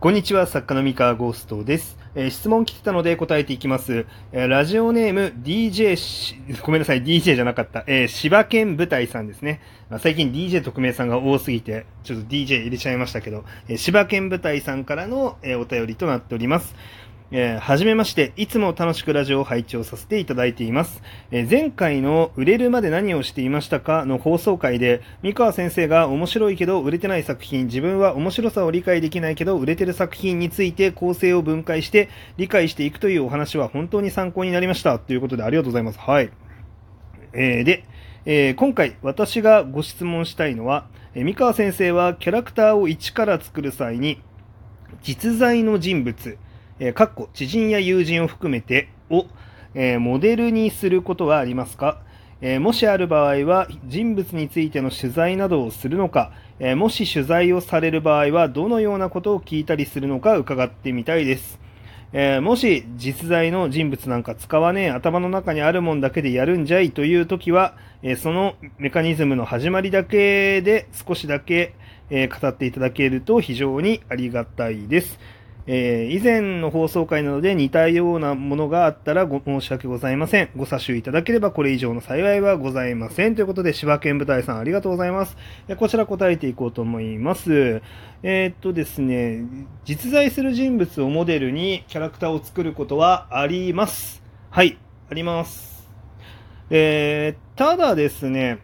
こんにちは、作家の三河ゴーストです。えー、質問来てたので答えていきます。えー、ラジオネーム DJ、ごめんなさい、DJ じゃなかった。えー、柴犬舞台さんですね。まあ、最近 DJ 特命さんが多すぎて、ちょっと DJ 入れちゃいましたけど、えー、柴犬舞台さんからの、えー、お便りとなっております。えー、はじめまして、いつも楽しくラジオを拝聴させていただいています。えー、前回の売れるまで何をしていましたか？の放送回で、三河先生が面白いけど売れてない作品、自分は面白さを理解できないけど売れてる作品について構成を分解して理解していくというお話は本当に参考になりました。ということでありがとうございます。はい。えー、で、えー、今回私がご質問したいのは、えー、三河先生はキャラクターを一から作る際に、実在の人物、えー、かっこ知人や友人を含めてを、えー、モデルにすることはありますか、えー、もしある場合は人物についての取材などをするのか、え、もし取材をされる場合はどのようなことを聞いたりするのか伺ってみたいです。え、もし実在の人物なんか使わねえ頭の中にあるもんだけでやるんじゃいという時は、え、そのメカニズムの始まりだけで少しだけ、え、語っていただけると非常にありがたいです。えー、以前の放送回などで似たようなものがあったらご申し訳ございません。ご査集いただければこれ以上の幸いはございません。ということで、柴犬舞台さんありがとうございます。えこちら答えていこうと思います。えー、っとですね、実在する人物をモデルにキャラクターを作ることはあります。はい、あります。えー、ただですね、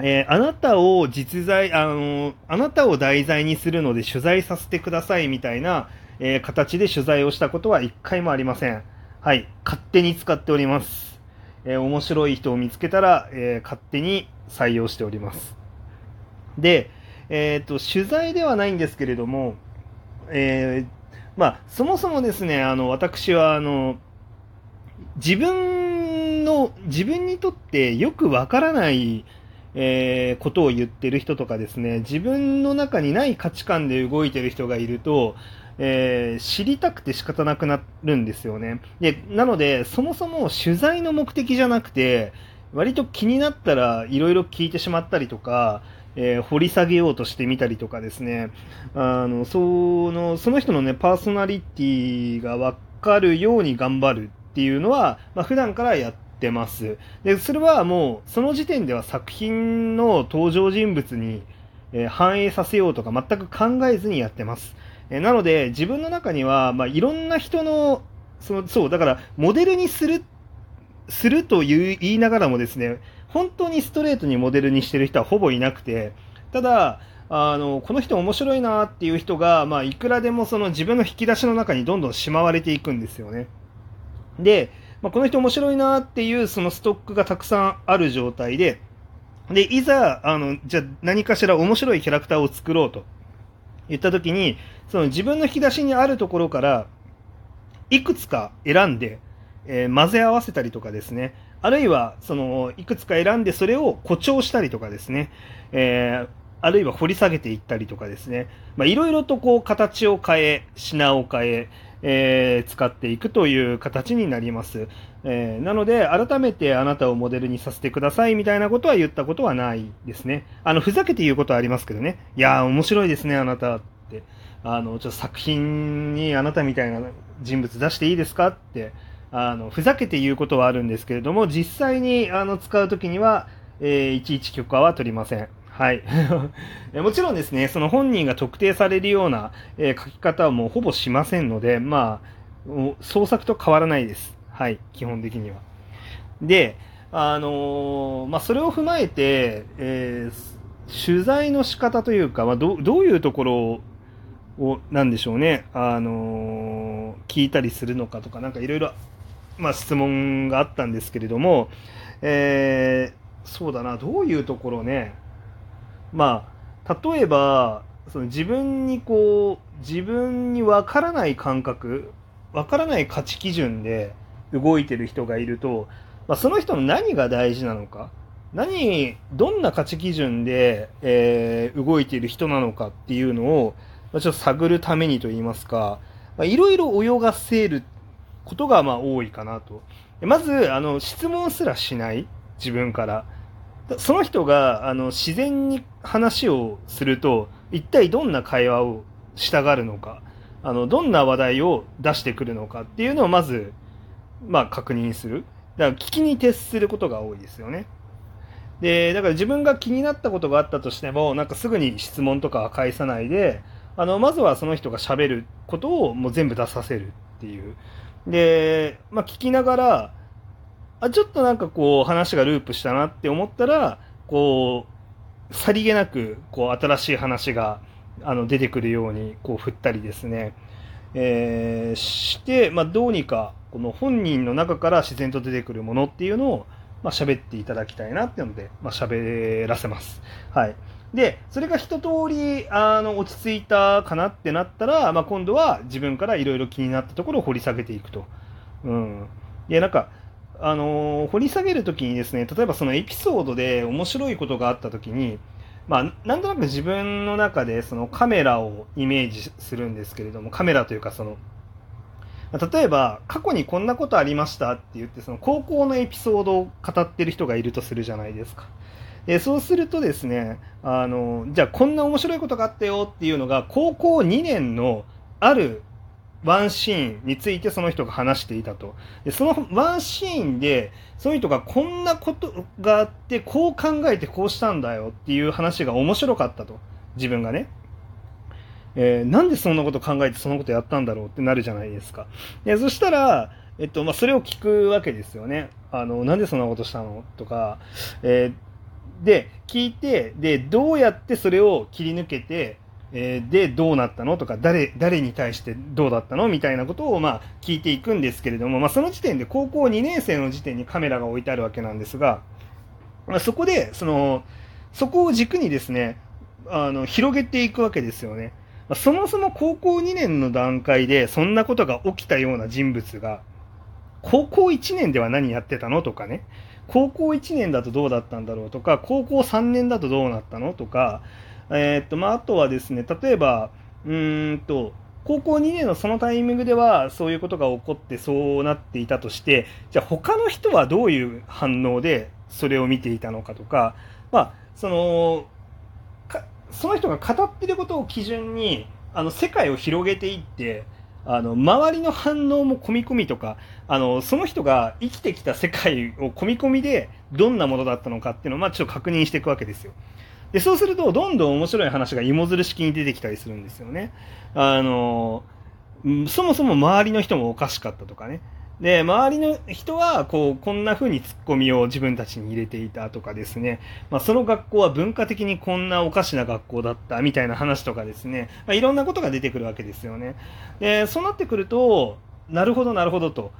えー、あなたを実在、あの、あなたを題材にするので取材させてくださいみたいな、えー、形で取材をしたことは一回もありません。はい。勝手に使っております。えー、面白い人を見つけたら、えー、勝手に採用しております。で、えっ、と、取材ではないんですけれども、えまあ、そもそもですね、あの、私は、あの、自分の、自分にとってよくわからない、えー、ことを言ってる人とかですね、自分の中にない価値観で動いてる人がいると、えー、知りたくて仕方なくなるんですよね。で、なので、そもそも取材の目的じゃなくて、割と気になったらいろいろ聞いてしまったりとか、えー、掘り下げようとしてみたりとかですね、あの、その、その人のね、パーソナリティがわかるように頑張るっていうのは、まあ、普段からやってます。で、それはもう、その時点では作品の登場人物に、えー、反映させようとか全く考えずにやってます。えなので、自分の中には、まあ、いろんな人の、その、そう、だから、モデルにする、するとい言いながらもですね、本当にストレートにモデルにしてる人はほぼいなくて、ただ、あの、この人面白いなっていう人が、まあ、いくらでもその自分の引き出しの中にどんどんしまわれていくんですよね。で、まあ、この人面白いなっていうそのストックがたくさんある状態で、で、いざ、あの、じゃ何かしら面白いキャラクターを作ろうと。言った時に、その自分の引き出しにあるところから、いくつか選んで、えー、混ぜ合わせたりとかですね、あるいは、その、いくつか選んでそれを誇張したりとかですね、えー、あるいは掘り下げていったりとかですね、まあ、いろいろとこう形を変え、品を変え、えー、使っていくという形になります。えー、なので、改めてあなたをモデルにさせてくださいみたいなことは言ったことはないですね。あの、ふざけて言うことはありますけどね。いやー、面白いですね、あなたって。あの、ちょっと作品にあなたみたいな人物出していいですかって、あの、ふざけて言うことはあるんですけれども、実際にあの使うときには、えー、いちいち許可は取りません。はい。もちろんですね、その本人が特定されるような、えー、書き方はもうほぼしませんので、まあ、創作と変わらないです。はい、基本的には。で、あのー、まあ、それを踏まえて、えー、取材の仕方というか、まあ、どどういうところを、なんでしょうね、あの、聞いたりするのかとか、なんかいろいろ、まあ、質問があったんですけれども、え、そうだな、どういうところね、まあ、例えば、その自分にこう、自分にわからない感覚、わからない価値基準で動いてる人がいると、まあ、その人の何が大事なのか、何、どんな価値基準で、えー、動いている人なのかっていうのを、まあ、ちょっと探るためにといいますか、いろいろ泳がせることがまあ多いかなと。まず、あの、質問すらしない、自分から。その人があの自然に話をすると一体どんな会話をしたがるのかあの、どんな話題を出してくるのかっていうのをまず、まあ、確認する。だから、聞きに徹することが多いですよね。で、だから自分が気になったことがあったとしても、なんかすぐに質問とかは返さないで、あの、まずはその人が喋ることをもう全部出させるっていう。で、まあ、聞きながら、あ、ちょっとなんかこう話がループしたなって思ったら、こう、さりげなく、こう、新しい話が、あの、出てくるように、こう、振ったりですね、えー、して、まあ、どうにか、この本人の中から自然と出てくるものっていうのを、まあ、喋っていただきたいなっていうので、まあ、喋らせます。はい。で、それが一通り、あの、落ち着いたかなってなったら、まあ、今度は自分からいろいろ気になったところを掘り下げていくと。うん。いや、なんか、あの掘り下げるときにですね、例えばそのエピソードで面白いことがあったときに、まあ、なんとなく自分の中でそのカメラをイメージするんですけれども、カメラというかその、例えば過去にこんなことありましたって言ってその高校のエピソードを語ってる人がいるとするじゃないですか。でそうするとですね、あの、じゃあこんな面白いことがあったよっていうのが高校2年のあるワンシーンについてその人が話していたと。でそのワンシーンで、その人がこんなことがあって、こう考えてこうしたんだよっていう話が面白かったと。自分がね。えー、なんでそんなこと考えてそのことやったんだろうってなるじゃないですか。でそしたら、えっと、まあ、それを聞くわけですよね。あの、なんでそんなことしたのとか、えー、で、聞いて、で、どうやってそれを切り抜けて、で、どうなったの？とか、誰、誰に対してどうだったの？みたいなことを、まあ、聞いていくんですけれども、まあ、その時点で高校2年生の時点にカメラが置いてあるわけなんですが、まあ、そこで、その、そこを軸にですね、あの、広げていくわけですよね。まあ、そもそも高校2年の段階で、そんなことが起きたような人物が、高校1年では何やってたの？とかね、高校1年だとどうだったんだろう？とか、高校3年だとどうなったの？とか、えー、っと、まあ、あとはですね、例えば、うんと、高校2年のそのタイミングではそういうことが起こってそうなっていたとして、じゃあ他の人はどういう反応でそれを見ていたのかとか、まあ、その、その人が語っていることを基準に、あの、世界を広げていって、あの、周りの反応も込み込みとか、あの、その人が生きてきた世界を込み込みでどんなものだったのかっていうのを、まあ、ちょっと確認していくわけですよ。で、そうすると、どんどん面白い話が芋づる式に出てきたりするんですよね。あの、そもそも周りの人もおかしかったとかね。で、周りの人は、こう、こんな風にツッコミを自分たちに入れていたとかですね。まあ、その学校は文化的にこんなおかしな学校だったみたいな話とかですね。まあ、いろんなことが出てくるわけですよね。で、そうなってくると、なるほど、なるほどと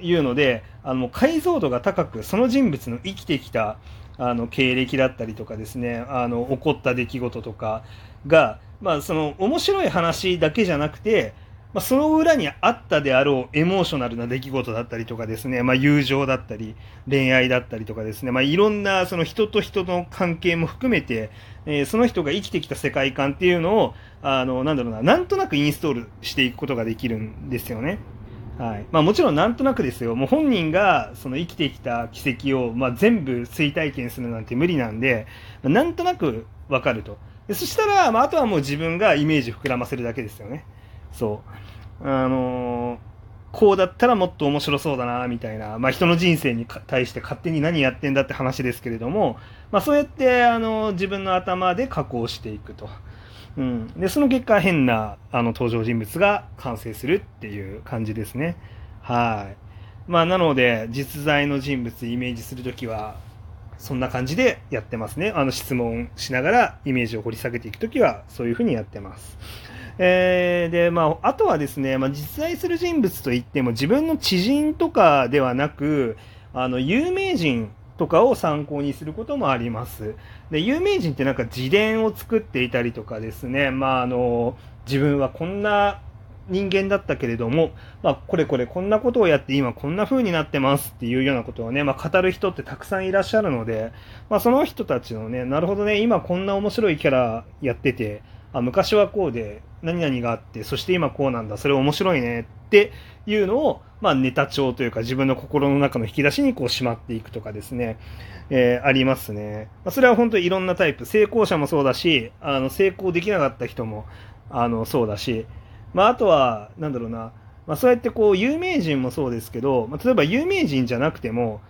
いうので、あの、解像度が高く、その人物の生きてきた、あの経歴だったりとかですねあの起こった出来事とかが、まあ、その面白い話だけじゃなくて、まあ、その裏にあったであろうエモーショナルな出来事だったりとかですね、まあ、友情だったり恋愛だったりとかですね、まあ、いろんなその人と人の関係も含めて、えー、その人が生きてきた世界観っていうのをあのなんだろうななんとなくインストールしていくことができるんですよね。はいまあ、もちろんなんとなくですよ、もう本人がその生きてきた奇跡を、まあ、全部追体験するなんて無理なんでま、なんとなくわかると。でそしたら、まあ、あとはもう自分がイメージ膨らませるだけですよね。そう。あのー、こうだったらもっと面白そうだな、みたいな、まあ、人の人生に対して勝手に何やってんだって話ですけれども、まあ、そうやって、あのー、自分の頭で加工していくと。うん、でその結果変なあの登場人物が完成するっていう感じですね。はい。まあなので実在の人物イメージするときはそんな感じでやってますね。あの質問しながらイメージを掘り下げていくときはそういうふうにやってます。えー、で、まあ、あとはですね、まあ、実在する人物といっても自分の知人とかではなくあの有名人とかを参考にすることもあります。で、有名人ってなんか自伝を作っていたりとかですね、まああの、自分はこんな人間だったけれども、まあ、これこれこんなことをやって今こんな風になってますっていうようなことをね、まあ、語る人ってたくさんいらっしゃるので、まあ、その人たちのね、なるほどね、今こんな面白いキャラやってて、あ昔はこうで、何々があって、そして今こうなんだ、それ面白いねっていうのを、まあ、ネタ帳というか自分の心の中の引き出しにこうしまっていくとかですね、えー、ありますね。まあ、それは本当にいろんなタイプ、成功者もそうだし、あの成功できなかった人もあのそうだし、まあ、あとは、なんだろうな、まあ、そうやってこう、有名人もそうですけど、まあ、例えば有名人じゃなくても、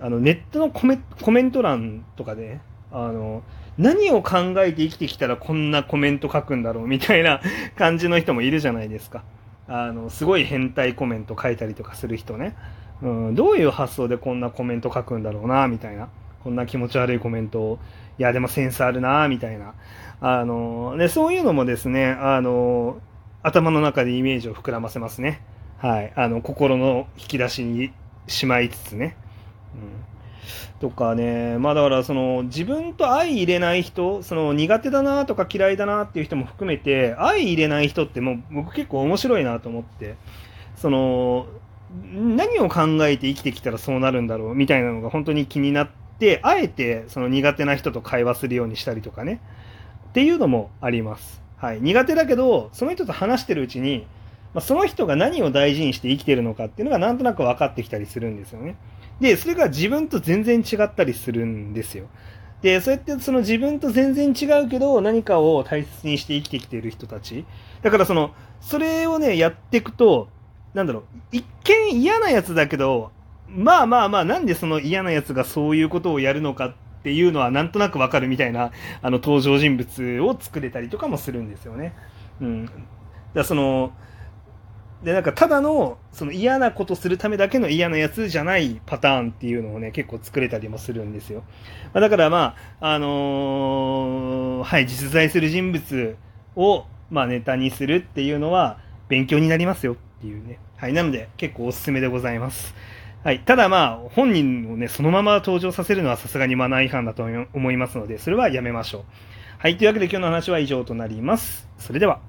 あの、ネットのコメコメント欄とかで、あの、何を考えて生きてきたらこんなコメント書くんだろうみたいな感じの人もいるじゃないですか。あの、すごい変態コメント書いたりとかする人ね。うん、どういう発想でこんなコメント書くんだろうな、みたいな。こんな気持ち悪いコメントを、いや、でもセンスあるな、みたいな。あの、ね、そういうのもですね、あの、頭の中でイメージを膨らませますね。はい。あの、心の引き出しにしまいつつね。うんとかね、まあだからその自分と相入れない人、その苦手だなとか嫌いだなっていう人も含めて、相入れない人ってもう僕結構面白いなと思って、その、何を考えて生きてきたらそうなるんだろうみたいなのが本当に気になって、あえてその苦手な人と会話するようにしたりとかね、っていうのもあります。はい。苦手だけど、その人と話してるうちに、まあ、その人が何を大事にして生きてるのかっていうのがなんとなく分かってきたりするんですよね。で、それが自分と全然違ったりするんですよ。で、そうやってその自分と全然違うけど何かを大切にして生きてきている人たち。だからその、それをね、やっていくと、なんだろう、一見嫌なやつだけど、まあまあまあ、なんでその嫌なやつがそういうことをやるのかっていうのはなんとなくわかるみたいな、あの登場人物を作れたりとかもするんですよね。うん。だその、で、なんかただの、その嫌なことするためだけの嫌なやつじゃないパターンっていうのをね、結構作れたりもするんですよ。まあ、だからまあ、あのー、はい、実在する人物を、まあネタにするっていうのは勉強になりますよっていうね。はい、なので結構おすすめでございます。はい。ただまあ、本人をね、そのまま登場させるのはさすがにマナー違反だと思いますので、それはやめましょう。はい。というわけで今日の話は以上となります。それでは。